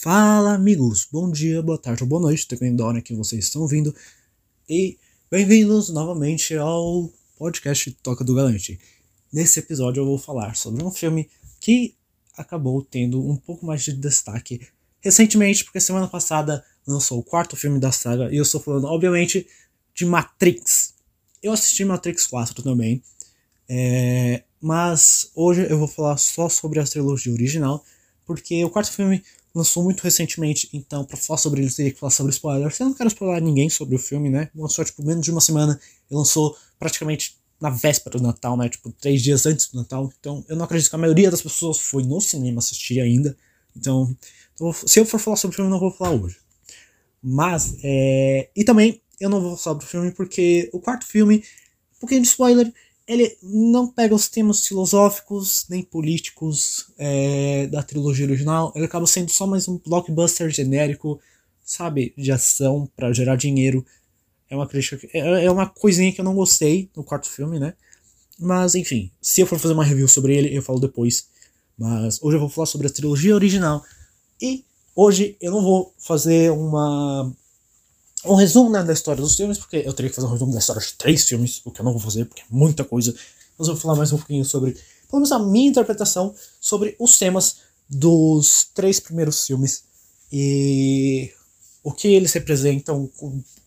Fala amigos, bom dia, boa tarde ou boa noite, dependendo da hora que vocês estão ouvindo. E bem-vindos novamente ao podcast Toca do Galante. Nesse episódio eu vou falar sobre um filme que acabou tendo um pouco mais de destaque recentemente, porque semana passada lançou o quarto filme da saga e eu estou falando, obviamente, de Matrix. Eu assisti Matrix 4 também, é, mas hoje eu vou falar só sobre a trilogia original, porque o quarto filme lançou muito recentemente, então para falar sobre ele teria que falar sobre spoilers. Eu não quero spoiler ninguém sobre o filme, né? Lançou tipo menos de uma semana e lançou praticamente na véspera do Natal, né? Tipo, três dias antes do Natal. Então eu não acredito que a maioria das pessoas foi no cinema assistir ainda. Então, se eu for falar sobre o filme, não vou falar hoje. Mas, é... E também eu não vou falar sobre o filme porque o quarto filme, um pouquinho de spoiler, ele não pega os temas filosóficos nem políticos é, da trilogia original. Ele acaba sendo só mais um blockbuster genérico, sabe, de ação para gerar dinheiro. É uma crítica, é, é uma coisinha que eu não gostei no quarto filme, né? Mas enfim, se eu for fazer uma review sobre ele, eu falo depois. Mas hoje eu vou falar sobre a trilogia original. E hoje eu não vou fazer uma um resumo né, da história dos filmes, porque eu teria que fazer um resumo da história de três filmes, o que eu não vou fazer, porque é muita coisa. Mas eu vou falar mais um pouquinho sobre, pelo menos a minha interpretação sobre os temas dos três primeiros filmes e o que eles representam,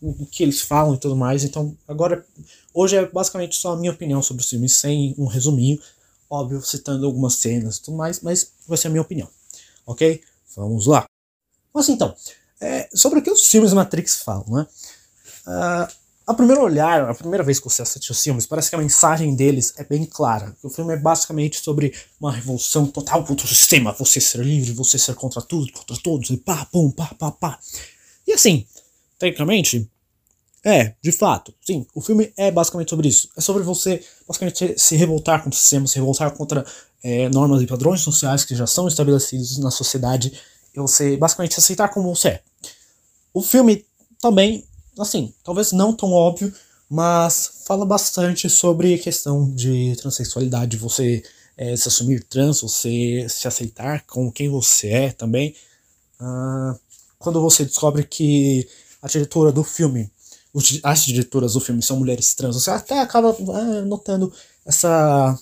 o, que eles falam e tudo mais. Então, agora, hoje é basicamente só a minha opinião sobre os filmes, sem um resuminho, óbvio, citando algumas cenas e tudo mais, mas vai ser a minha opinião, ok? Vamos lá. Mas então, é, sobre o que os filmes Matrix falam, né? Uh, a primeiro olhar, a primeira vez que você assiste os filmes, parece que a mensagem deles é bem clara. O filme é basicamente sobre uma revolução total contra o sistema, você ser livre, você ser contra tudo, contra todos, e pá, pum, pá, pá, pá. E assim, tecnicamente, é, de fato, sim, o filme é basicamente sobre isso. É sobre você, basicamente, se revoltar contra o sistema, se revoltar contra é, normas e padrões sociais que já são estabelecidos na sociedade, e você basicamente aceitar como você é. O filme também, assim, talvez não tão óbvio, mas fala bastante sobre a questão de transexualidade, você é, se assumir trans, você se aceitar com quem você é também. Uh, quando você descobre que a diretora do filme, as diretoras do filme são mulheres trans, você até acaba é, notando essa,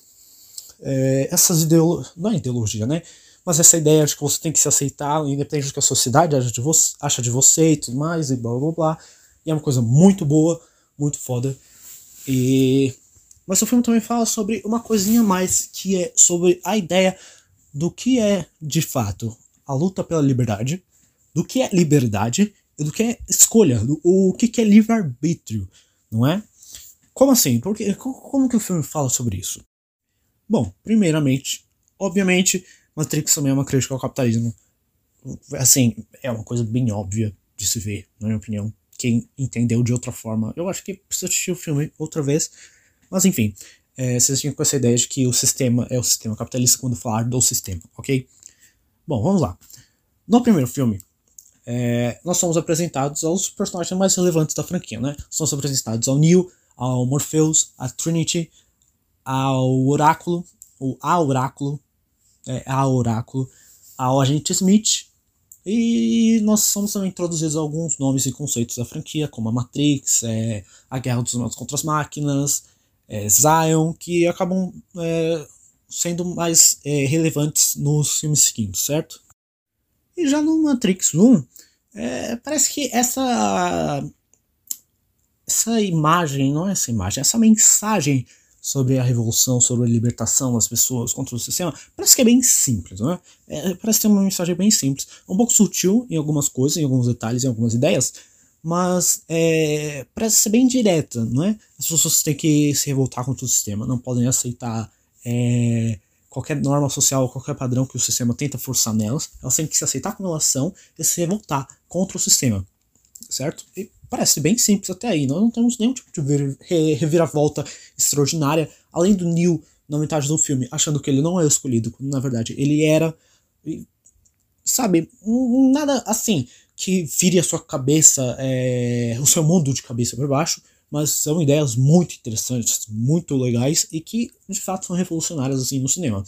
é, essas ideologias, não é ideologia, né? Mas essa ideia de que você tem que se aceitar, independente do que a sociedade acha de você, acha de você e tudo mais, e blá blá blá. E é uma coisa muito boa, muito foda. E. Mas o filme também fala sobre uma coisinha a mais, que é sobre a ideia do que é, de fato, a luta pela liberdade, do que é liberdade e do que é escolha, do, o que é livre-arbítrio, não é? Como assim? Porque, como que o filme fala sobre isso? Bom, primeiramente, obviamente, Matrix também é uma crítica ao capitalismo. Assim, é uma coisa bem óbvia de se ver, na minha opinião. Quem entendeu de outra forma, eu acho que precisa assistir o filme outra vez. Mas enfim, é, vocês tinham com essa ideia de que o sistema é o sistema capitalista quando falar do sistema, ok? Bom, vamos lá. No primeiro filme, é, nós somos apresentados aos personagens mais relevantes da franquia, né? Somos apresentados ao Neo, ao Morpheus, a Trinity, ao Oráculo, ou a Oráculo, é, a Oráculo, ao Agente Smith, e nós somos também introduzidos alguns nomes e conceitos da franquia, como a Matrix, é, a Guerra dos Humanos contra as Máquinas, é, Zion, que acabam é, sendo mais é, relevantes nos filmes seguintes, certo? E já no Matrix 1, é, parece que essa essa imagem, não é essa imagem, essa mensagem sobre a revolução, sobre a libertação das pessoas contra o sistema, parece que é bem simples, né? É, parece ter uma mensagem bem simples, um pouco sutil em algumas coisas, em alguns detalhes, em algumas ideias, mas é, parece ser bem direta, não é? As pessoas têm que se revoltar contra o sistema, não podem aceitar é, qualquer norma social, qualquer padrão que o sistema tenta forçar nelas, elas têm que se aceitar como elas são e se revoltar contra o sistema, certo? E Parece bem simples até aí. Nós não temos nenhum tipo de reviravolta extraordinária. Além do Neil, na metade do filme, achando que ele não é escolhido, quando na verdade ele era. Sabe, nada assim que vire a sua cabeça, é, o seu mundo de cabeça para baixo, mas são ideias muito interessantes, muito legais e que de fato são revolucionárias assim no cinema.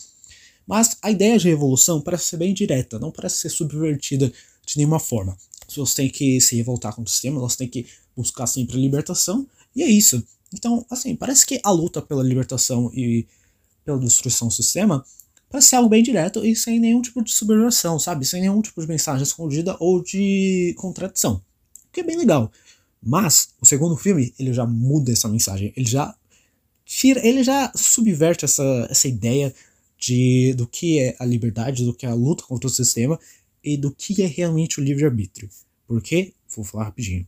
Mas a ideia de revolução parece ser bem direta, não parece ser subvertida de nenhuma forma. As pessoas têm que se revoltar contra o sistema, elas têm que buscar sempre a libertação, e é isso. Então, assim, parece que a luta pela libertação e pela destruição do sistema parece ser algo bem direto e sem nenhum tipo de subversão, sabe? Sem nenhum tipo de mensagem escondida ou de contradição. O que é bem legal. Mas o segundo filme, ele já muda essa mensagem. Ele já tira, ele já subverte essa, essa ideia de do que é a liberdade, do que é a luta contra o sistema e do que é realmente o livre-arbítrio. Por quê? Vou falar rapidinho.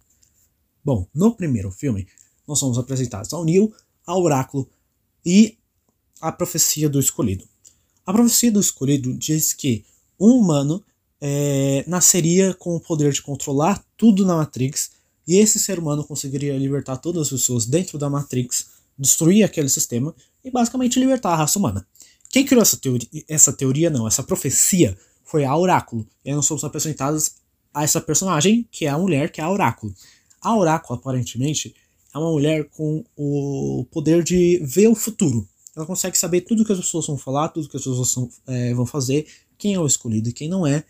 Bom, no primeiro filme, nós somos apresentados ao Neo, ao Oráculo e a profecia do escolhido. A profecia do escolhido diz que um humano é, nasceria com o poder de controlar tudo na Matrix e esse ser humano conseguiria libertar todas as pessoas dentro da Matrix, destruir aquele sistema e basicamente libertar a raça humana. Quem criou essa teoria? Essa teoria não, essa profecia foi a Oráculo. E nós somos apresentados a essa personagem, que é a mulher, que é a Oráculo. A Oráculo, aparentemente, é uma mulher com o poder de ver o futuro. Ela consegue saber tudo que as pessoas vão falar, tudo que as pessoas vão, é, vão fazer, quem é o escolhido e quem não é.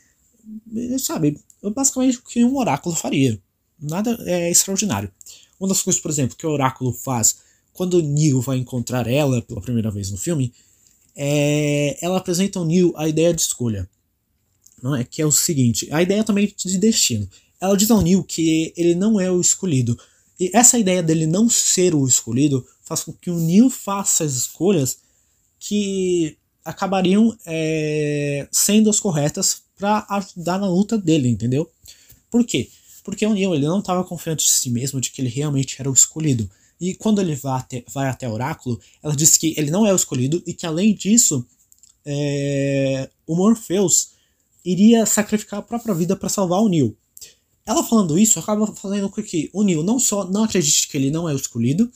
Sabe, basicamente o que um oráculo faria. Nada é extraordinário. Uma das coisas, por exemplo, que o oráculo faz quando Neo vai encontrar ela pela primeira vez no filme, é, ela apresenta ao Neo a ideia de escolha. Não é? Que é o seguinte, a ideia também de destino. Ela diz ao Neo que ele não é o escolhido. E essa ideia dele não ser o escolhido faz com que o Neo faça as escolhas que acabariam é, sendo as corretas para ajudar na luta dele, entendeu? Por quê? Porque o Neo ele não estava confiante de si mesmo de que ele realmente era o escolhido. E quando ele vai até, vai até Oráculo, ela diz que ele não é o escolhido e que além disso, é, o Morpheus iria sacrificar a própria vida para salvar o Neo. Ela falando isso acaba fazendo com que o Neo não só não acredite que ele não é o escolhido,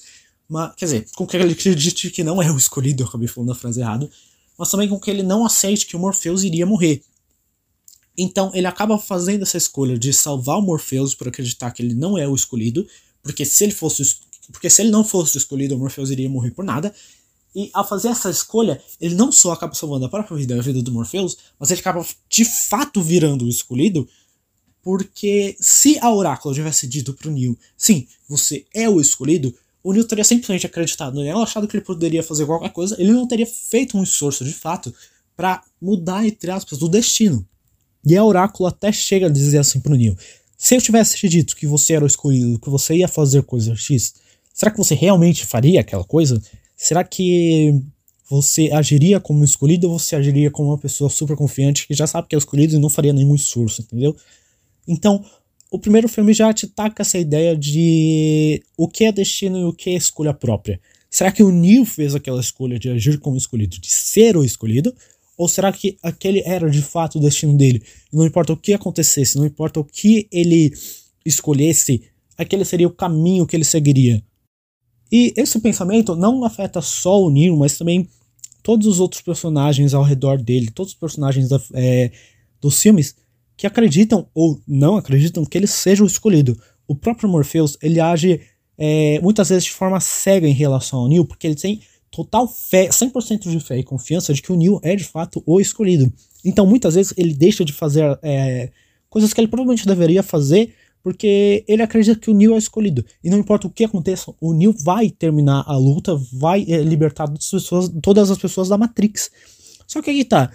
mas, quer dizer, com que ele acredite que não é o escolhido, eu acabei falando a frase errada, mas também com que ele não aceite que o Morpheus iria morrer. Então ele acaba fazendo essa escolha de salvar o Morpheus por acreditar que ele não é o escolhido, porque se ele fosse porque se ele não fosse escolhido, o Morpheus iria morrer por nada. E ao fazer essa escolha, ele não só acaba salvando a própria vida, a vida do Morpheus, mas ele acaba de fato virando o escolhido, porque se a Oráculo tivesse dito pro Neil, sim, você é o escolhido, o Neil teria simplesmente acreditado nele, achado que ele poderia fazer qualquer coisa, ele não teria feito um esforço de fato para mudar, entre aspas, o destino. E a Oráculo até chega a dizer assim pro Neil: se eu tivesse te dito que você era o escolhido, que você ia fazer coisa X, será que você realmente faria aquela coisa? Será que você agiria como escolhido ou você agiria como uma pessoa super confiante que já sabe que é escolhido e não faria nenhum esforço, entendeu? Então, o primeiro filme já te taca essa ideia de o que é destino e o que é escolha própria. Será que o Neil fez aquela escolha de agir como escolhido, de ser o escolhido? Ou será que aquele era de fato o destino dele? Não importa o que acontecesse, não importa o que ele escolhesse, aquele seria o caminho que ele seguiria. E esse pensamento não afeta só o Neil, mas também todos os outros personagens ao redor dele, todos os personagens da, é, dos filmes que acreditam ou não acreditam que ele seja o escolhido. O próprio Morpheus, ele age é, muitas vezes de forma cega em relação ao Neil, porque ele tem total fé, 100% de fé e confiança de que o Neil é de fato o escolhido. Então muitas vezes ele deixa de fazer é, coisas que ele provavelmente deveria fazer porque ele acredita que o Neil é escolhido. E não importa o que aconteça, o Neil vai terminar a luta, vai é, libertar todas as, pessoas, todas as pessoas da Matrix. Só que aí tá,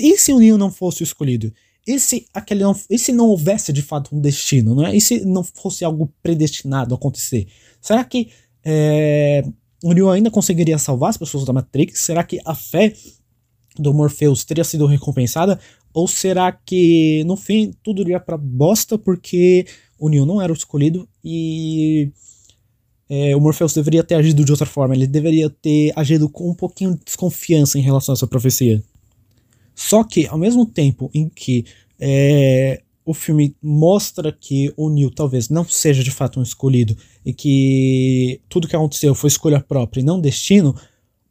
e se o Neil não fosse escolhido? E se, aquele não, e se não houvesse de fato um destino, não é? E se não fosse algo predestinado a acontecer? Será que é, o Neo ainda conseguiria salvar as pessoas da Matrix? Será que a fé do Morpheus teria sido recompensada? Ou será que no fim tudo iria pra bosta porque o Neo não era o escolhido e é, o Morpheus deveria ter agido de outra forma? Ele deveria ter agido com um pouquinho de desconfiança em relação a essa profecia. Só que, ao mesmo tempo em que é, o filme mostra que o Neil talvez não seja de fato um escolhido e que tudo que aconteceu foi escolha própria e não destino,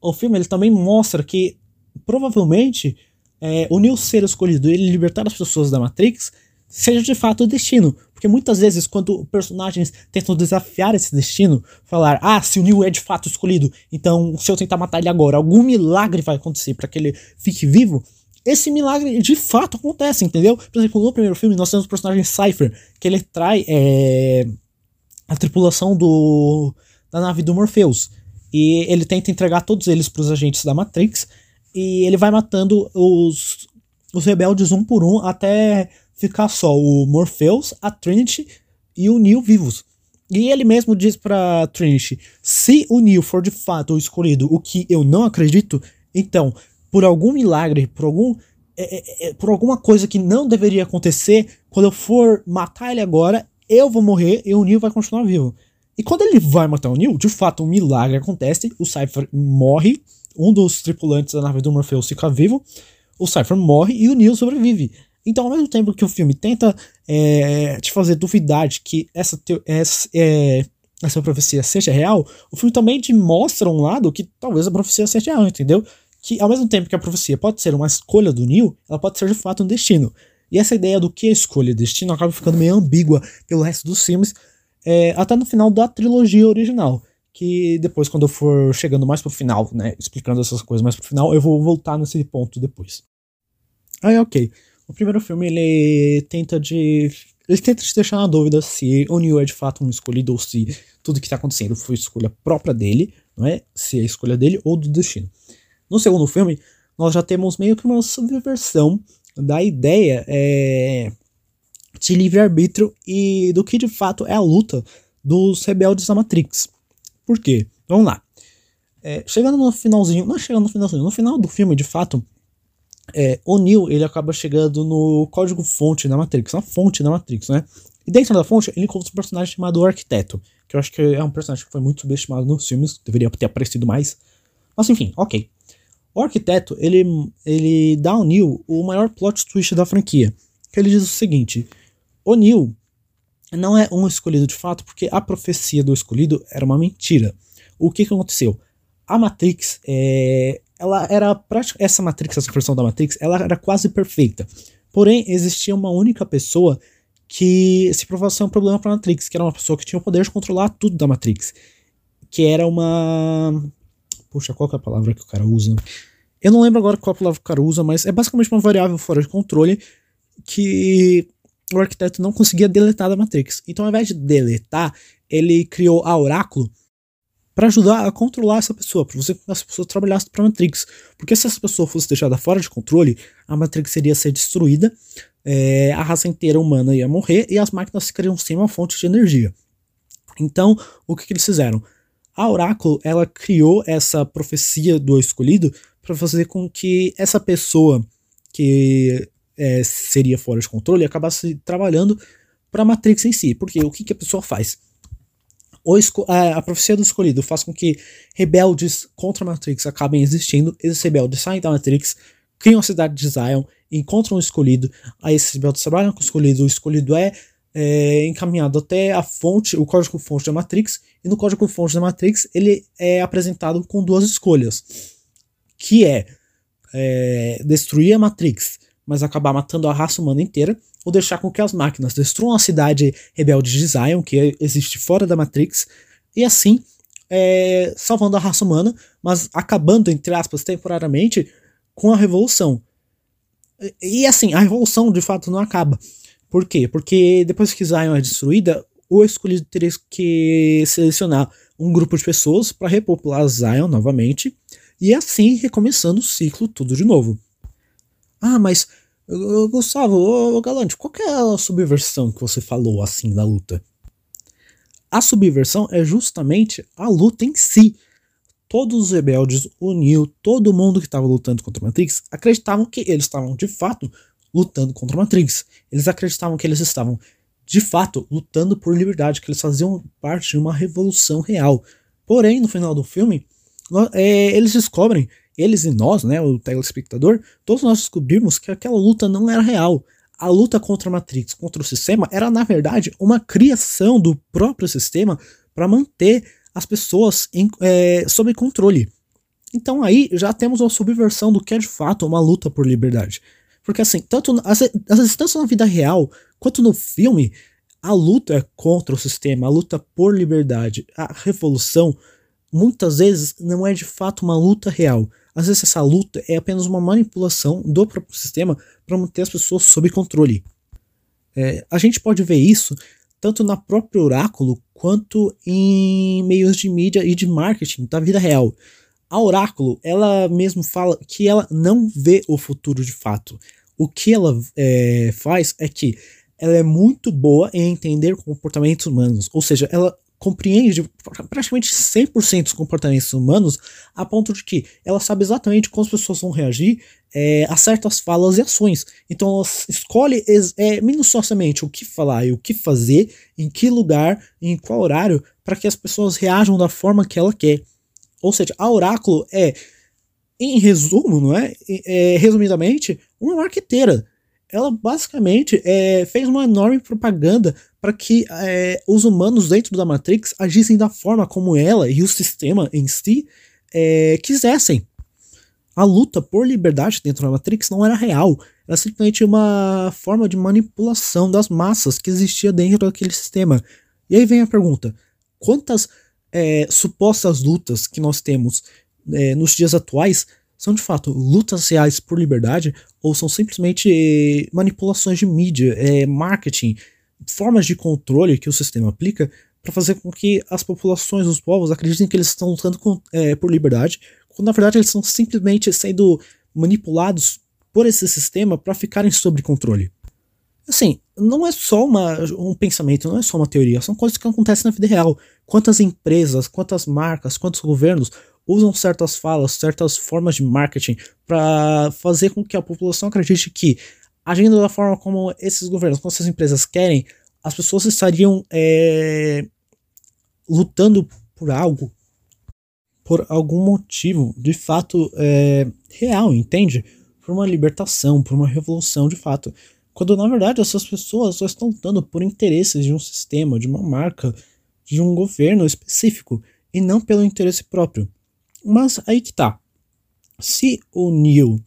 o filme ele também mostra que provavelmente é, o Neil ser escolhido e ele libertar as pessoas da Matrix seja de fato o destino. Porque muitas vezes, quando personagens tentam desafiar esse destino, falar, ah, se o Neil é de fato escolhido, então se eu tentar matar ele agora, algum milagre vai acontecer para que ele fique vivo, esse milagre de fato acontece, entendeu? Por exemplo, no primeiro filme nós temos o personagem Cypher, que ele trai é, a tripulação do, da nave do Morpheus. E ele tenta entregar todos eles para os agentes da Matrix. E ele vai matando os, os rebeldes um por um até ficar só o Morpheus, a Trinity e o Neo vivos. E ele mesmo diz para Trinity: se o Neo for de fato o escolhido, o que eu não acredito, então, por algum milagre, por algum é, é, é, por alguma coisa que não deveria acontecer, quando eu for matar ele agora, eu vou morrer e o Neo vai continuar vivo. E quando ele vai matar o Neo, de fato um milagre acontece, o Cypher morre, um dos tripulantes da nave do Morpheus fica vivo, o Cypher morre e o Neo sobrevive. Então, ao mesmo tempo que o filme tenta é, te fazer duvidar de que essa, essa, é, essa profecia seja real, o filme também te mostra um lado que talvez a profecia seja real, entendeu? Que ao mesmo tempo que a profecia pode ser uma escolha do Neo, ela pode ser de fato um destino. E essa ideia do que é escolha e destino acaba ficando meio ambígua pelo resto dos filmes, é, até no final da trilogia original. Que depois, quando eu for chegando mais pro final, né, explicando essas coisas mais pro final, eu vou voltar nesse ponto depois. Aí, ok. O primeiro filme ele tenta de. Ele tenta te deixar na dúvida se o Neo é de fato um escolhido ou se tudo que está acontecendo foi escolha própria dele, não é? Se é escolha dele ou do destino. No segundo filme, nós já temos meio que uma subversão da ideia é, de livre-arbítrio e do que de fato é a luta dos rebeldes da Matrix. Por quê? Vamos lá. É, chegando no finalzinho, não chegando no finalzinho, no final do filme, de fato, é, o Neo ele acaba chegando no código-fonte da Matrix, na fonte da Matrix, né? E dentro da fonte ele encontra um personagem chamado Arquiteto, que eu acho que é um personagem que foi muito subestimado nos filmes, deveria ter aparecido mais. Mas enfim, ok. O Arquiteto, ele, ele dá ao Neo o maior plot twist da franquia, que ele diz o seguinte, o Neo não é um escolhido de fato porque a profecia do escolhido era uma mentira. O que, que aconteceu? A Matrix é, ela era essa Matrix, essa versão da Matrix, ela era quase perfeita. Porém, existia uma única pessoa que se provava ser um problema para a Matrix, que era uma pessoa que tinha o poder de controlar tudo da Matrix, que era uma Puxa, qual é a palavra que o cara usa? Eu não lembro agora qual a palavra o cara usa, mas é basicamente uma variável fora de controle que o arquiteto não conseguia deletar da Matrix. Então, ao invés de deletar, ele criou a Oráculo para ajudar a controlar essa pessoa, para você que essa pessoa trabalhasse para a Matrix. Porque se essa pessoa fosse deixada fora de controle, a Matrix iria ser destruída, é, a raça inteira humana ia morrer e as máquinas ficariam sem uma fonte de energia. Então, o que, que eles fizeram? A Oráculo, ela criou essa profecia do escolhido para fazer com que essa pessoa que é, seria fora de controle acabasse trabalhando para a Matrix em si. Porque o que, que a pessoa faz? a, a profecia do escolhido faz com que rebeldes contra a Matrix acabem existindo, esses rebeldes saem da Matrix, criam a cidade de Zion, encontram o escolhido, aí esses rebeldes trabalham com o escolhido, o escolhido é, é encaminhado até a fonte, o código-fonte da Matrix, e no código-fonte da Matrix ele é apresentado com duas escolhas, que é, é destruir a Matrix, mas acabar matando a raça humana inteira, ou deixar com que as máquinas destruam a cidade rebelde de Zion, que existe fora da Matrix, e assim é, salvando a raça humana, mas acabando, entre aspas, temporariamente com a revolução. E, e assim, a revolução de fato não acaba. Por quê? Porque depois que Zion é destruída, o escolhido teria que selecionar um grupo de pessoas para repopular Zion novamente, e assim recomeçando o ciclo tudo de novo. Ah, mas Gustavo, ô, Galante, qual é a subversão que você falou assim da luta? A subversão é justamente a luta em si. Todos os rebeldes, Neo, todo mundo que estava lutando contra a Matrix acreditavam que eles estavam de fato lutando contra a Matrix. Eles acreditavam que eles estavam de fato lutando por liberdade, que eles faziam parte de uma revolução real. Porém, no final do filme, é, eles descobrem eles e nós, né, o telespectador, todos nós descobrimos que aquela luta não era real. A luta contra a Matrix, contra o sistema, era na verdade uma criação do próprio sistema para manter as pessoas em, é, sob controle. Então aí já temos uma subversão do que é de fato uma luta por liberdade. Porque assim, tanto às vezes tanto na vida real quanto no filme, a luta contra o sistema, a luta por liberdade, a revolução, muitas vezes não é de fato uma luta real às vezes essa luta é apenas uma manipulação do próprio sistema para manter as pessoas sob controle. É, a gente pode ver isso tanto na própria Oráculo quanto em meios de mídia e de marketing da vida real. A Oráculo, ela mesmo fala que ela não vê o futuro de fato. O que ela é, faz é que ela é muito boa em entender comportamentos humanos, ou seja, ela compreende praticamente 100% dos comportamentos humanos, a ponto de que ela sabe exatamente como as pessoas vão reagir é, a certas falas e ações. Então ela escolhe é, minuciosamente o que falar e o que fazer, em que lugar, em qual horário, para que as pessoas reajam da forma que ela quer. Ou seja, a oráculo é, em resumo, não é? é resumidamente, uma marqueteira ela basicamente é, fez uma enorme propaganda para que é, os humanos dentro da Matrix agissem da forma como ela e o sistema em si é, quisessem. A luta por liberdade dentro da Matrix não era real, era simplesmente uma forma de manipulação das massas que existia dentro daquele sistema. E aí vem a pergunta: quantas é, supostas lutas que nós temos é, nos dias atuais são de fato lutas reais por liberdade ou são simplesmente manipulações de mídia, é, marketing, formas de controle que o sistema aplica para fazer com que as populações, os povos, acreditem que eles estão lutando com, é, por liberdade, quando na verdade eles estão simplesmente sendo manipulados por esse sistema para ficarem sob controle. Assim, não é só uma, um pensamento, não é só uma teoria, são coisas que acontecem na vida real. Quantas empresas, quantas marcas, quantos governos usam certas falas, certas formas de marketing para fazer com que a população acredite que, agindo da forma como esses governos, como essas empresas querem, as pessoas estariam é, lutando por algo, por algum motivo de fato é, real, entende? Por uma libertação, por uma revolução de fato. Quando na verdade essas pessoas só estão lutando por interesses de um sistema, de uma marca, de um governo específico, e não pelo interesse próprio. Mas aí que tá. Se o Neil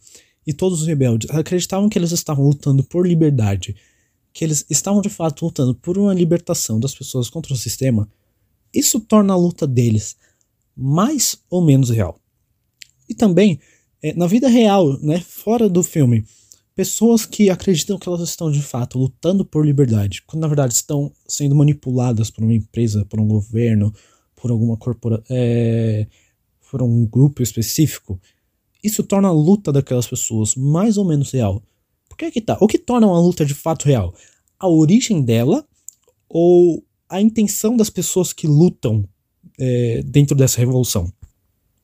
e todos os rebeldes acreditavam que eles estavam lutando por liberdade, que eles estavam de fato lutando por uma libertação das pessoas contra o sistema, isso torna a luta deles mais ou menos real. E também, é, na vida real, né, fora do filme, pessoas que acreditam que elas estão de fato lutando por liberdade, quando na verdade estão sendo manipuladas por uma empresa, por um governo, por alguma corporação. É, for um grupo específico, isso torna a luta daquelas pessoas mais ou menos real. Por que é que tá? O que torna uma luta de fato real? A origem dela ou a intenção das pessoas que lutam é, dentro dessa revolução?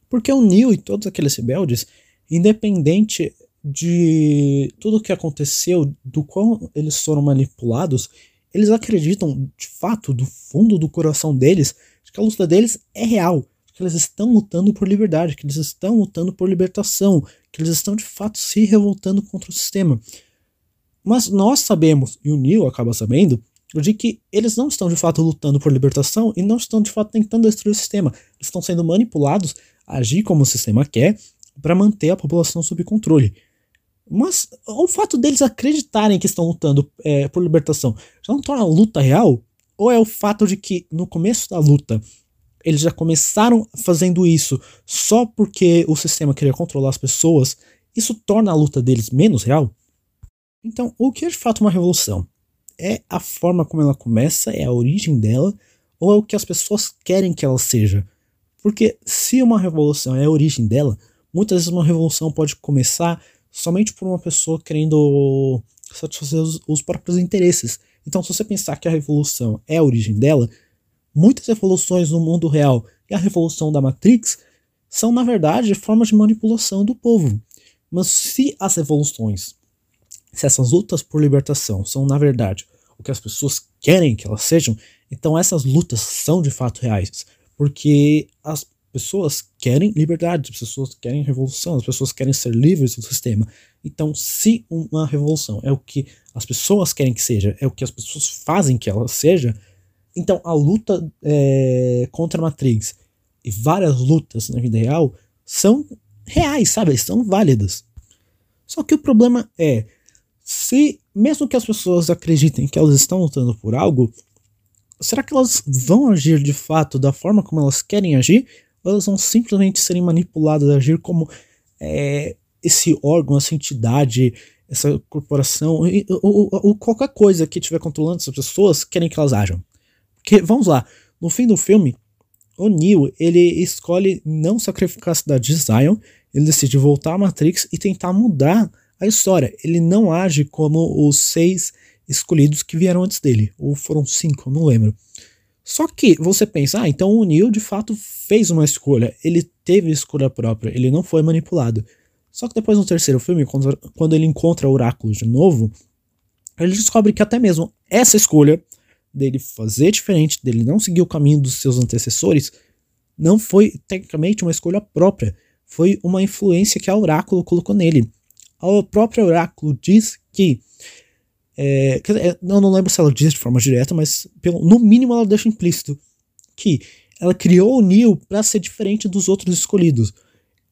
Porque o Neil e todos aqueles rebeldes, independente de tudo o que aconteceu, do qual eles foram manipulados, eles acreditam de fato, do fundo do coração deles, que a luta deles é real que eles estão lutando por liberdade, que eles estão lutando por libertação, que eles estão de fato se revoltando contra o sistema. Mas nós sabemos, e o Neil acaba sabendo, de que eles não estão de fato lutando por libertação e não estão de fato tentando destruir o sistema. Eles estão sendo manipulados a agir como o sistema quer para manter a população sob controle. Mas o fato deles acreditarem que estão lutando é, por libertação já não torna a luta real? Ou é o fato de que no começo da luta eles já começaram fazendo isso só porque o sistema queria controlar as pessoas, isso torna a luta deles menos real? Então, o que é de fato uma revolução? É a forma como ela começa, é a origem dela, ou é o que as pessoas querem que ela seja? Porque se uma revolução é a origem dela, muitas vezes uma revolução pode começar somente por uma pessoa querendo satisfazer os, os próprios interesses. Então, se você pensar que a revolução é a origem dela, Muitas revoluções no mundo real e a revolução da Matrix são, na verdade, formas de manipulação do povo. Mas se as revoluções, se essas lutas por libertação são, na verdade, o que as pessoas querem que elas sejam, então essas lutas são de fato reais. Porque as pessoas querem liberdade, as pessoas querem revolução, as pessoas querem ser livres do sistema. Então, se uma revolução é o que as pessoas querem que seja, é o que as pessoas fazem que ela seja, então, a luta é, contra a Matrix e várias lutas na vida real são reais, sabe? São válidas. Só que o problema é, se mesmo que as pessoas acreditem que elas estão lutando por algo, será que elas vão agir de fato da forma como elas querem agir? Ou elas vão simplesmente serem manipuladas a agir como é, esse órgão, essa entidade, essa corporação, ou, ou, ou, qualquer coisa que estiver controlando essas pessoas, querem que elas ajam. Porque, vamos lá, no fim do filme, o Neo, ele escolhe não sacrificar a cidade de Zion, ele decide voltar à Matrix e tentar mudar a história. Ele não age como os seis escolhidos que vieram antes dele, ou foram cinco, não lembro. Só que você pensa, ah, então o Neo de fato fez uma escolha, ele teve escolha própria, ele não foi manipulado. Só que depois no terceiro filme, quando, ele encontra o Oráculo de novo, ele descobre que até mesmo essa escolha dele fazer diferente, dele não seguir o caminho dos seus antecessores, não foi tecnicamente uma escolha própria, foi uma influência que a Oráculo colocou nele. A própria Oráculo diz que é, eu não lembro se ela diz de forma direta, mas pelo, no mínimo ela deixa implícito que ela criou o Neo para ser diferente dos outros escolhidos.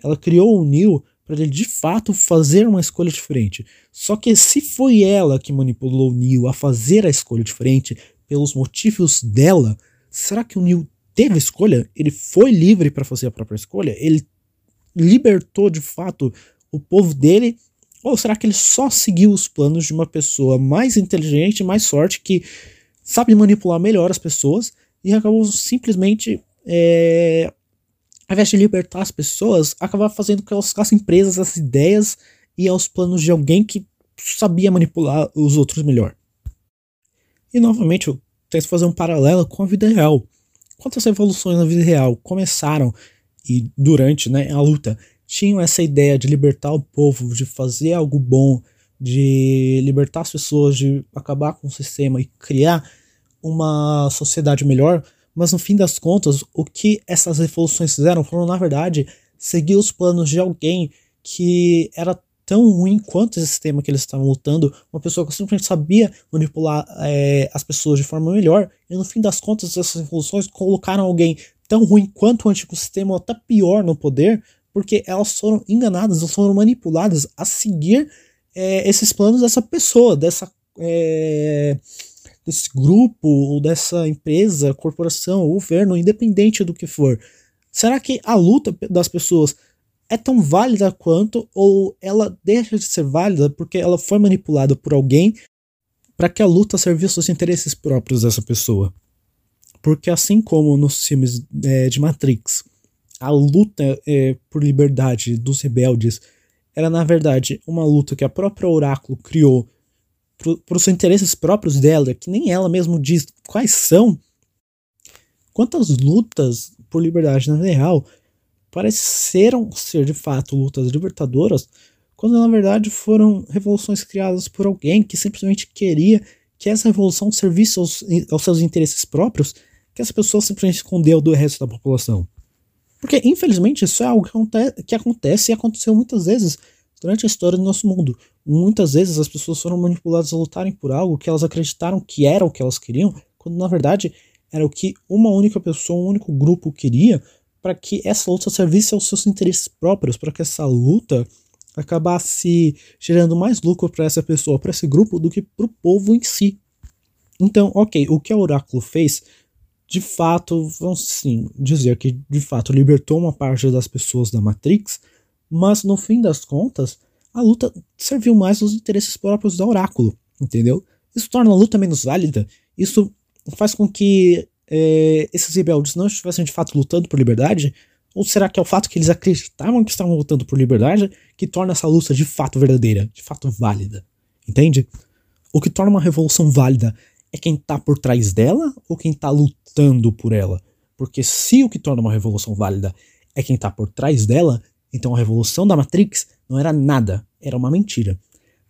Ela criou o Neo para ele de fato fazer uma escolha diferente. Só que se foi ela que manipulou o Neo a fazer a escolha diferente pelos motivos dela, será que o Neo teve escolha? Ele foi livre para fazer a própria escolha? Ele libertou de fato o povo dele ou será que ele só seguiu os planos de uma pessoa mais inteligente, mais sorte, que sabe manipular melhor as pessoas e acabou simplesmente, é, ao invés de libertar as pessoas, acabar fazendo que elas ficassem presas às ideias e aos planos de alguém que sabia manipular os outros melhor. E novamente eu tento fazer um paralelo com a vida real. Quantas revoluções na vida real começaram e durante né, a luta tinham essa ideia de libertar o povo, de fazer algo bom, de libertar as pessoas, de acabar com o sistema e criar uma sociedade melhor, mas no fim das contas, o que essas revoluções fizeram foram, na verdade, seguir os planos de alguém que era tão ruim quanto esse sistema que eles estavam lutando, uma pessoa que simplesmente sabia manipular é, as pessoas de forma melhor, e no fim das contas, essas revoluções colocaram alguém tão ruim quanto o antigo sistema, ou até pior no poder, porque elas foram enganadas, elas foram manipuladas a seguir é, esses planos dessa pessoa, dessa é, desse grupo ou dessa empresa, corporação, governo, independente do que for. Será que a luta das pessoas é tão válida quanto ou ela deixa de ser válida porque ela foi manipulada por alguém para que a luta servisse aos interesses próprios dessa pessoa? Porque assim como nos filmes é, de Matrix, a luta é, por liberdade dos rebeldes era, na verdade, uma luta que a própria Oráculo criou para os interesses próprios dela, que nem ela mesmo diz quais são. Quantas lutas por liberdade na real pareceram ser de fato lutas libertadoras, quando na verdade foram revoluções criadas por alguém que simplesmente queria que essa revolução servisse aos, aos seus interesses próprios, que essa pessoa simplesmente escondeu do resto da população. Porque, infelizmente, isso é algo que, acontece, que acontece e aconteceu muitas vezes durante a história do nosso mundo. Muitas vezes as pessoas foram manipuladas a lutarem por algo que elas acreditaram que era o que elas queriam, quando na verdade era o que uma única pessoa, um único grupo queria, para que essa luta servisse aos seus interesses próprios, para que essa luta acabasse gerando mais lucro para essa pessoa, para esse grupo, do que para o povo em si. Então, ok, o que a Oráculo fez de fato, vamos sim dizer que de fato libertou uma parte das pessoas da Matrix, mas no fim das contas, a luta serviu mais aos interesses próprios do Oráculo, entendeu? Isso torna a luta menos válida, isso faz com que é, esses rebeldes não estivessem de fato lutando por liberdade, ou será que é o fato que eles acreditavam que estavam lutando por liberdade que torna essa luta de fato verdadeira, de fato válida? Entende? O que torna uma revolução válida é quem tá por trás dela ou quem tá lutando por ela? Porque se o que torna uma revolução válida é quem tá por trás dela, então a revolução da Matrix não era nada, era uma mentira.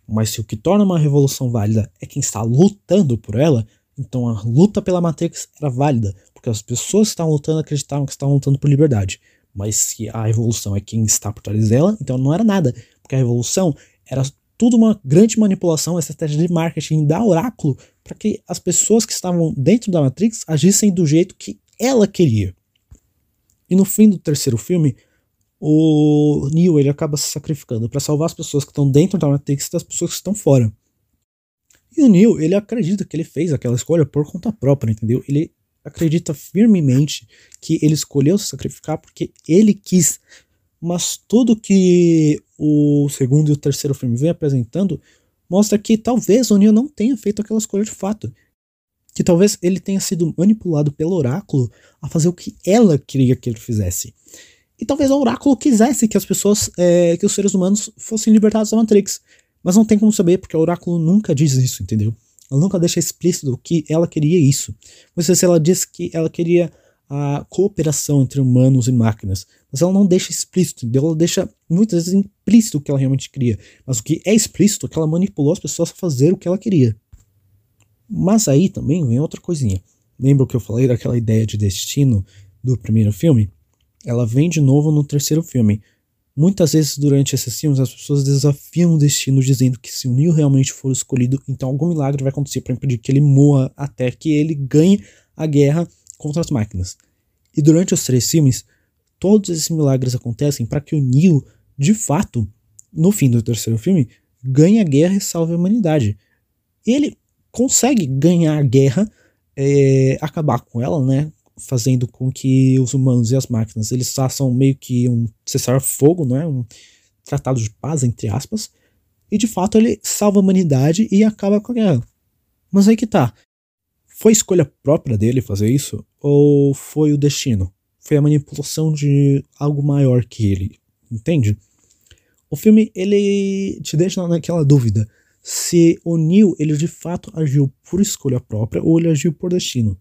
Mas se o que torna uma revolução válida é quem está lutando por ela, então a luta pela Matrix era válida, porque as pessoas que estavam lutando acreditavam que estavam lutando por liberdade. Mas se a revolução é quem está por trás dela, então não era nada, porque a revolução era tudo uma grande manipulação, uma estratégia de marketing da Oráculo para que as pessoas que estavam dentro da Matrix agissem do jeito que ela queria. E no fim do terceiro filme, o Neo ele acaba se sacrificando para salvar as pessoas que estão dentro da Matrix das pessoas que estão fora. E o Neo, ele acredita que ele fez aquela escolha por conta própria, entendeu? Ele acredita firmemente que ele escolheu se sacrificar porque ele quis mas tudo que o segundo e o terceiro filme vem apresentando mostra que talvez o Neo não tenha feito aquela escolha de fato. Que talvez ele tenha sido manipulado pelo oráculo a fazer o que ela queria que ele fizesse. E talvez o oráculo quisesse que as pessoas, é, que os seres humanos fossem libertados da Matrix. Mas não tem como saber, porque o oráculo nunca diz isso, entendeu? Ela nunca deixa explícito que ela queria isso. Mas se ela diz que ela queria a cooperação entre humanos e máquinas. Mas ela não deixa explícito, entendeu? Ela deixa muitas vezes implícito o que ela realmente queria. Mas o que é explícito é que ela manipulou as pessoas a fazer o que ela queria. Mas aí também vem outra coisinha. Lembra que eu falei daquela ideia de destino do primeiro filme? Ela vem de novo no terceiro filme. Muitas vezes durante esses filmes as pessoas desafiam o destino dizendo que se o Neo realmente for escolhido, então algum milagre vai acontecer para impedir que ele morra até que ele ganhe a guerra contra as máquinas. E durante os três filmes, todos esses milagres acontecem para que o Neo, de fato, no fim do terceiro filme, ganhe a guerra e salve a humanidade. Ele consegue ganhar a guerra, é, acabar com ela, né? Fazendo com que os humanos e as máquinas eles façam meio que um cessar-fogo, não é? Um tratado de paz, entre aspas. E de fato ele salva a humanidade e acaba com a guerra. Mas aí que tá. Foi escolha própria dele fazer isso? Ou foi o destino? Foi a manipulação de algo maior que ele? Entende? O filme ele te deixa naquela dúvida se o Neil ele de fato agiu por escolha própria ou ele agiu por destino.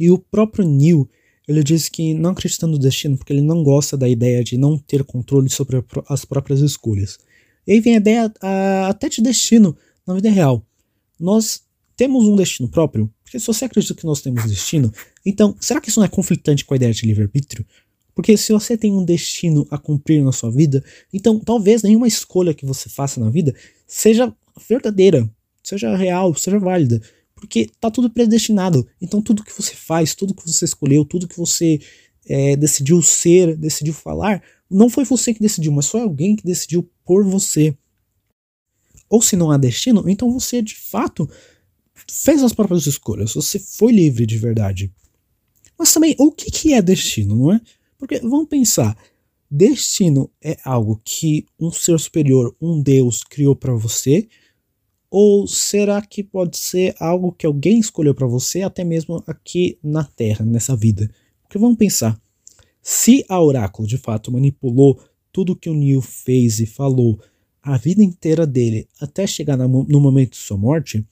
E o próprio Neil ele diz que não acredita no destino porque ele não gosta da ideia de não ter controle sobre as próprias escolhas. E aí vem a ideia a, até de destino na vida real. Nós temos um destino próprio? Porque se você acredita que nós temos destino, então será que isso não é conflitante com a ideia de livre-arbítrio? Porque se você tem um destino a cumprir na sua vida, então talvez nenhuma escolha que você faça na vida seja verdadeira, seja real, seja válida. Porque tá tudo predestinado. Então tudo que você faz, tudo que você escolheu, tudo que você é, decidiu ser, decidiu falar, não foi você que decidiu, mas foi alguém que decidiu por você. Ou se não há destino, então você de fato fez as próprias escolhas, você foi livre de verdade. Mas também, o que, que é destino, não é? Porque vamos pensar, destino é algo que um ser superior, um Deus, criou para você? Ou será que pode ser algo que alguém escolheu para você, até mesmo aqui na Terra, nessa vida? Porque vamos pensar, se a Oráculo de fato manipulou tudo que o Neil fez e falou a vida inteira dele até chegar no momento de sua morte,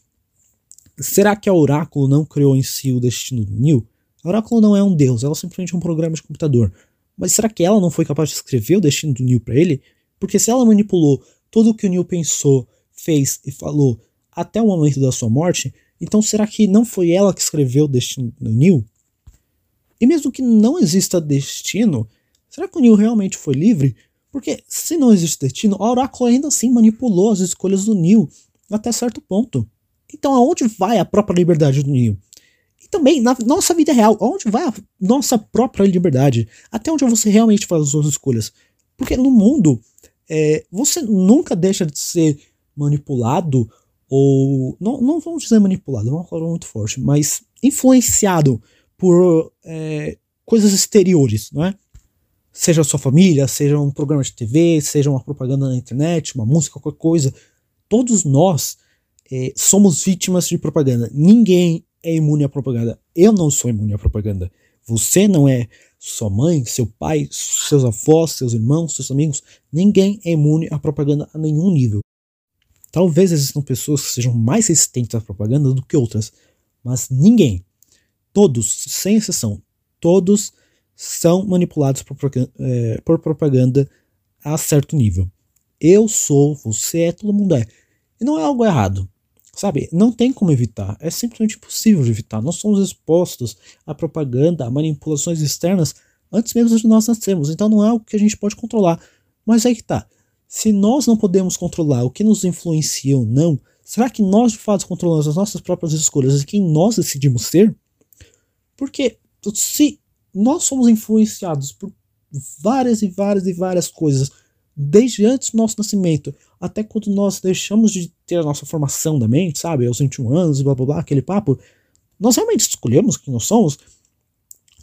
Será que a Oráculo não criou em si o destino do Neil? A Oráculo não é um deus, ela é simplesmente um programa de computador. Mas será que ela não foi capaz de escrever o destino do Neil para ele? Porque se ela manipulou tudo o que o Neil pensou, fez e falou até o momento da sua morte, então será que não foi ela que escreveu o destino do Neil? E mesmo que não exista destino, será que o Neil realmente foi livre? Porque se não existe destino, a Oráculo ainda assim manipulou as escolhas do Neil até certo ponto. Então, aonde vai a própria liberdade do Neo? E também, na nossa vida real, aonde vai a nossa própria liberdade? Até onde você realmente faz as suas escolhas? Porque no mundo, é, você nunca deixa de ser manipulado ou. Não, não vamos dizer manipulado, é uma palavra muito forte, mas influenciado por é, coisas exteriores, não é? Seja sua família, seja um programa de TV, seja uma propaganda na internet, uma música, qualquer coisa. Todos nós é, somos vítimas de propaganda. Ninguém é imune à propaganda. Eu não sou imune à propaganda. Você não é. Sua mãe, seu pai, seus avós, seus irmãos, seus amigos. Ninguém é imune à propaganda a nenhum nível. Talvez existam pessoas que sejam mais resistentes à propaganda do que outras, mas ninguém, todos, sem exceção, todos são manipulados por, é, por propaganda a certo nível. Eu sou, você é, todo mundo é. E não é algo errado. Sabe, não tem como evitar, é simplesmente impossível evitar. Nós somos expostos à propaganda, a manipulações externas antes mesmo de nós nascermos, então não é algo que a gente pode controlar. Mas aí que tá. Se nós não podemos controlar o que nos influencia ou não, será que nós de fato controlamos as nossas próprias escolhas e quem nós decidimos ser? Porque se nós somos influenciados por várias e várias e várias coisas desde antes do nosso nascimento até quando nós deixamos de ter a nossa formação da mente, sabe, aos 21 anos, blá blá blá, aquele papo, nós realmente escolhemos quem nós somos?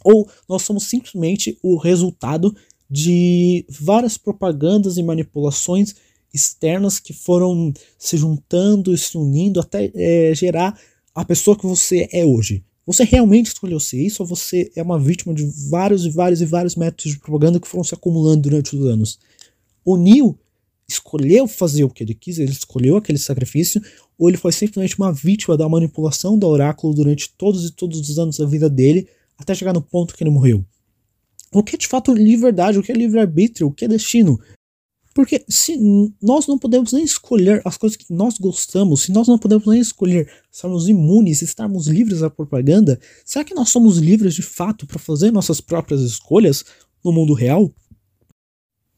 Ou nós somos simplesmente o resultado de várias propagandas e manipulações externas que foram se juntando e se unindo até é, gerar a pessoa que você é hoje. Você realmente escolheu ser isso ou você é uma vítima de vários e vários e vários métodos de propaganda que foram se acumulando durante os anos? O Neil escolheu fazer o que ele quis, ele escolheu aquele sacrifício, ou ele foi simplesmente uma vítima da manipulação do oráculo durante todos e todos os anos da vida dele, até chegar no ponto que ele morreu. O que é de fato liberdade? O que é livre-arbítrio? O que é destino? Porque se nós não podemos nem escolher as coisas que nós gostamos, se nós não podemos nem escolher estarmos imunes, estarmos livres da propaganda, será que nós somos livres de fato para fazer nossas próprias escolhas no mundo real?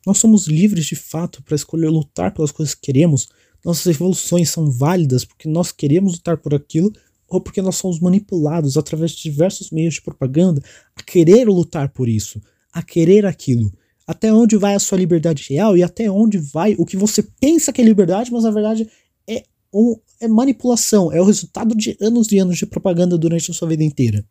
Nós somos livres de fato para escolher lutar pelas coisas que queremos? Nossas evoluções são válidas porque nós queremos lutar por aquilo ou porque nós somos manipulados através de diversos meios de propaganda a querer lutar por isso, a querer aquilo? até onde vai a sua liberdade real e até onde vai o que você pensa que é liberdade, mas na verdade é, um, é manipulação, é o resultado de anos e anos de propaganda durante a sua vida inteira.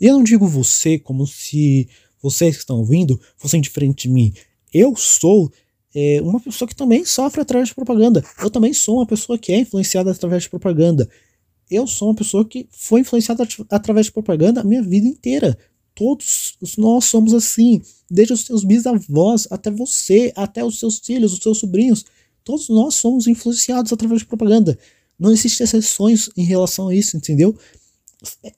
E eu não digo você como se vocês que estão ouvindo fossem diferente de mim. Eu sou é, uma pessoa que também sofre através de propaganda. Eu também sou uma pessoa que é influenciada através de propaganda. Eu sou uma pessoa que foi influenciada através de propaganda a minha vida inteira. Todos nós somos assim, desde os seus bisavós até você, até os seus filhos, os seus sobrinhos. Todos nós somos influenciados através de propaganda. Não existem exceções em relação a isso, entendeu? É,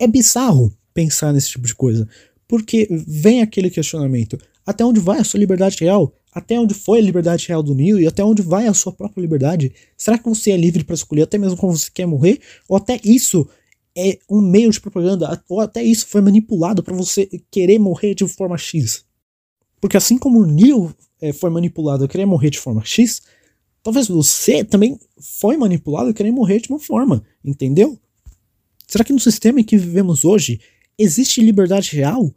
é bizarro pensar nesse tipo de coisa. Porque vem aquele questionamento: até onde vai a sua liberdade real? Até onde foi a liberdade real do Neo e até onde vai a sua própria liberdade? Será que você é livre para escolher até mesmo como você quer morrer? Ou até isso é um meio de propaganda, ou até isso foi manipulado para você querer morrer de forma X. Porque assim como o Neil é, foi manipulado a querer morrer de forma X, talvez você também foi manipulado a querer morrer de uma forma, entendeu? Será que no sistema em que vivemos hoje existe liberdade real?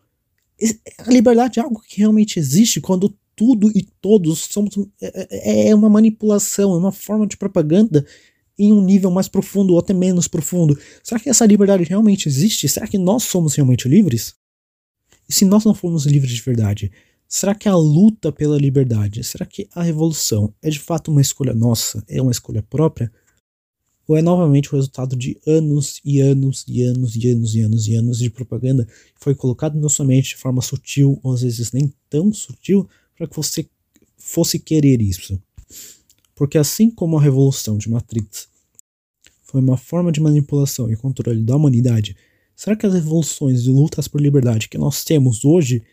A liberdade é algo que realmente existe quando tudo e todos somos é, é, é uma manipulação, é uma forma de propaganda em um nível mais profundo ou até menos profundo. Será que essa liberdade realmente existe? Será que nós somos realmente livres? E se nós não formos livres de verdade, será que a luta pela liberdade, será que a revolução é de fato uma escolha nossa? É uma escolha própria? Ou é novamente o resultado de anos e anos e anos e anos e anos e anos de propaganda que foi colocado na sua mente de forma sutil, ou às vezes nem tão sutil, para que você fosse querer isso? Porque assim como a revolução de Matrix foi uma forma de manipulação e controle da humanidade, será que as revoluções e lutas por liberdade que nós temos hoje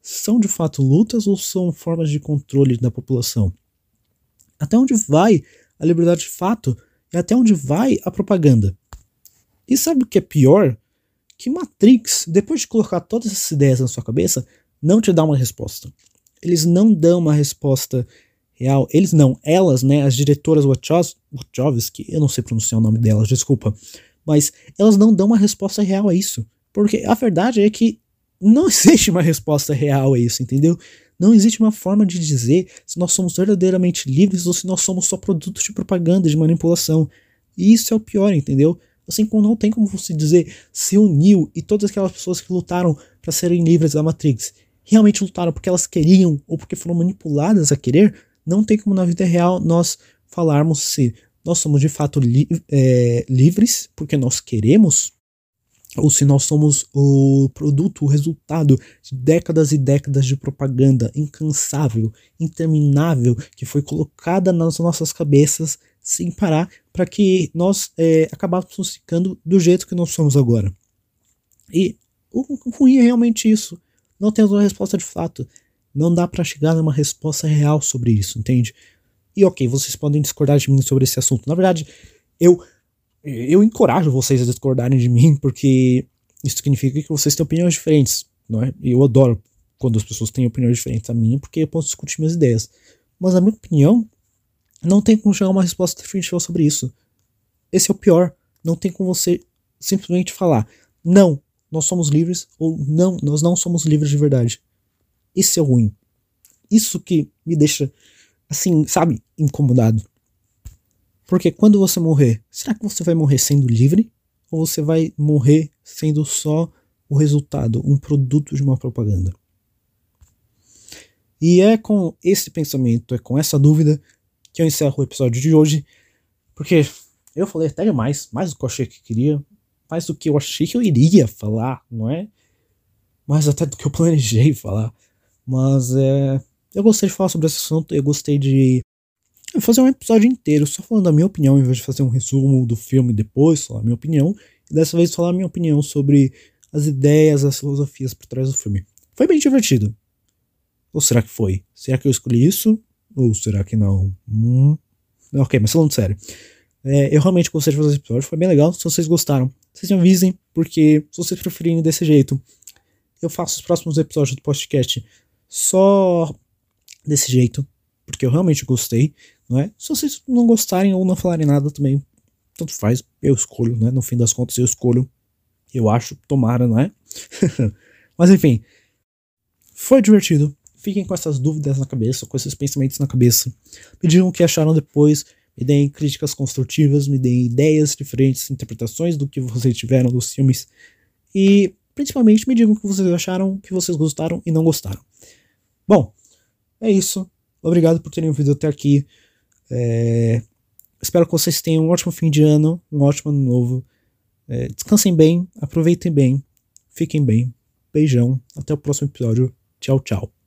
são de fato lutas ou são formas de controle da população? Até onde vai a liberdade de fato e até onde vai a propaganda? E sabe o que é pior? Que Matrix, depois de colocar todas essas ideias na sua cabeça, não te dá uma resposta. Eles não dão uma resposta real. Eles não, elas, né, as diretoras Wachowski, eu não sei pronunciar o nome delas, desculpa, mas elas não dão uma resposta real a isso. Porque a verdade é que não existe uma resposta real a isso, entendeu? Não existe uma forma de dizer se nós somos verdadeiramente livres ou se nós somos só produtos de propaganda, de manipulação. E isso é o pior, entendeu? Assim como não tem como você dizer se Neo e todas aquelas pessoas que lutaram para serem livres da Matrix realmente lutaram porque elas queriam ou porque foram manipuladas a querer, não tem como na vida real nós falarmos se nós somos de fato li é, livres porque nós queremos ou se nós somos o produto, o resultado de décadas e décadas de propaganda incansável, interminável, que foi colocada nas nossas cabeças sem parar para que nós é, acabássemos ficando do jeito que nós somos agora. E o ruim é realmente isso. Não temos uma resposta de fato. Não dá para chegar numa resposta real sobre isso, entende? E ok, vocês podem discordar de mim sobre esse assunto. Na verdade, eu eu encorajo vocês a discordarem de mim, porque isso significa que vocês têm opiniões diferentes, não é? Eu adoro quando as pessoas têm opiniões diferentes da minha, porque eu posso discutir minhas ideias. Mas na minha opinião, não tem como chegar a uma resposta definitiva sobre isso. Esse é o pior. Não tem como você simplesmente falar, não, nós somos livres, ou não, nós não somos livres de verdade. Isso é ruim. Isso que me deixa, assim, sabe, incomodado. Porque quando você morrer, será que você vai morrer sendo livre? Ou você vai morrer sendo só o resultado, um produto de uma propaganda? E é com esse pensamento, é com essa dúvida que eu encerro o episódio de hoje, porque eu falei até demais, mais do que eu achei que queria, mais do que eu achei que eu iria falar, não é? Mais até do que eu planejei falar. Mas é, eu gostei de falar sobre esse assunto, eu gostei de fazer um episódio inteiro só falando a minha opinião, em vez de fazer um resumo do filme depois, falar a minha opinião, e dessa vez falar a minha opinião sobre as ideias, as filosofias por trás do filme. Foi bem divertido. Ou será que foi? Será que eu escolhi isso? Ou será que não? Hum. Ok, mas falando sério. É, eu realmente gostei de fazer esse episódio, foi bem legal. Se vocês gostaram, vocês me avisem, porque se vocês preferirem desse jeito, eu faço os próximos episódios do podcast só desse jeito, porque eu realmente gostei, não é? Se vocês não gostarem ou não falarem nada também, tanto faz, eu escolho, né? No fim das contas, eu escolho. Eu acho, tomara, não é? Mas enfim, foi divertido. Fiquem com essas dúvidas na cabeça, com esses pensamentos na cabeça. Me digam o que acharam depois. Me deem críticas construtivas, me deem ideias diferentes, interpretações do que vocês tiveram dos filmes. E principalmente me digam o que vocês acharam, o que vocês gostaram e não gostaram. Bom, é isso. Obrigado por terem ouvido até aqui. É... Espero que vocês tenham um ótimo fim de ano, um ótimo ano novo. É... Descansem bem, aproveitem bem, fiquem bem. Beijão, até o próximo episódio. Tchau, tchau.